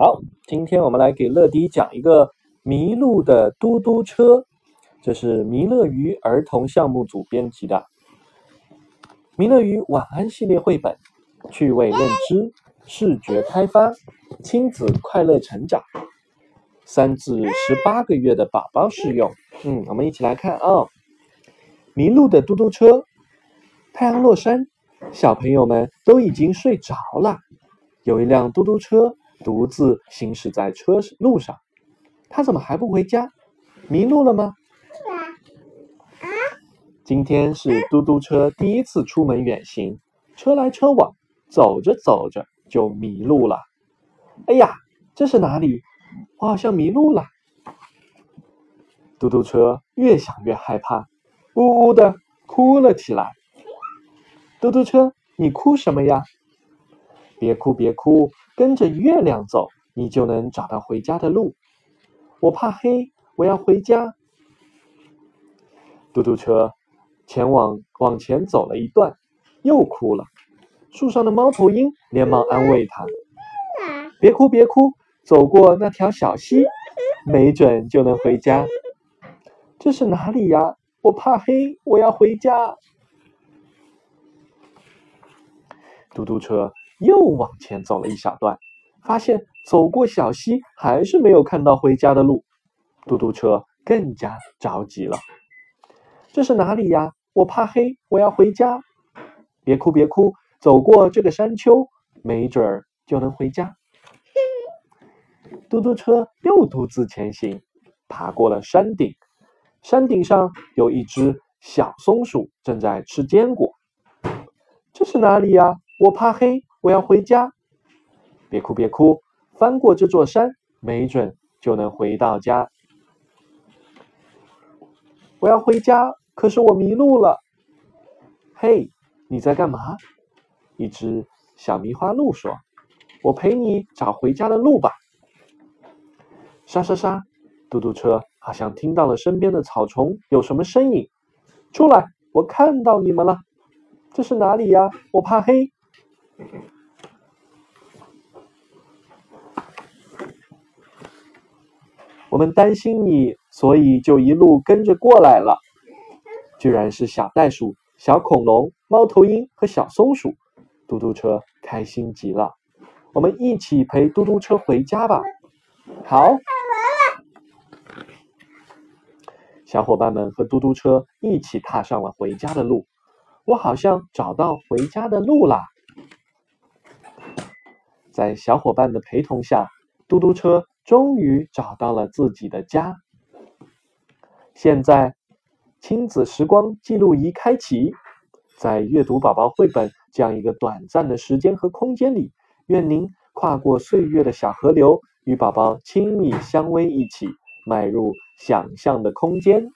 好，今天我们来给乐迪讲一个迷路的嘟嘟车，这是弥勒鱼儿童项目组编辑的《弥勒鱼晚安》系列绘本，趣味认知、视觉开发、亲子快乐成长，三至十八个月的宝宝适用。嗯，我们一起来看啊，迷路的嘟嘟车。太阳落山，小朋友们都已经睡着了，有一辆嘟嘟车。独自行驶在车路上，他怎么还不回家？迷路了吗？今天是嘟嘟车第一次出门远行，车来车往，走着走着就迷路了。哎呀，这是哪里？我好像迷路了。嘟嘟车越想越害怕，呜呜的哭了起来。嘟嘟车，你哭什么呀？别哭，别哭。跟着月亮走，你就能找到回家的路。我怕黑，我要回家。嘟嘟车前往往前走了一段，又哭了。树上的猫头鹰连忙安慰它：“别哭，别哭，走过那条小溪，没准就能回家。”这是哪里呀？我怕黑，我要回家。嘟嘟车。又往前走了一小段，发现走过小溪还是没有看到回家的路，嘟嘟车更加着急了。这是哪里呀？我怕黑，我要回家。别哭，别哭，走过这个山丘，没准儿就能回家。嘟嘟车又独自前行，爬过了山顶，山顶上有一只小松鼠正在吃坚果。这是哪里呀？我怕黑。我要回家，别哭别哭，翻过这座山，没准就能回到家。我要回家，可是我迷路了。嘿，你在干嘛？一只小迷花鹿说：“我陪你找回家的路吧。”沙沙沙，嘟嘟车好像听到了身边的草丛有什么声音。出来，我看到你们了。这是哪里呀？我怕黑。我们担心你，所以就一路跟着过来了。居然是小袋鼠、小恐龙、猫头鹰和小松鼠，嘟嘟车开心极了。我们一起陪嘟嘟车回家吧。好，小伙伴们和嘟嘟车一起踏上了回家的路。我好像找到回家的路啦！在小伙伴的陪同下，嘟嘟车。终于找到了自己的家。现在，亲子时光记录仪开启，在阅读宝宝绘本这样一个短暂的时间和空间里，愿您跨过岁月的小河流，与宝宝亲密相偎，一起迈入想象的空间。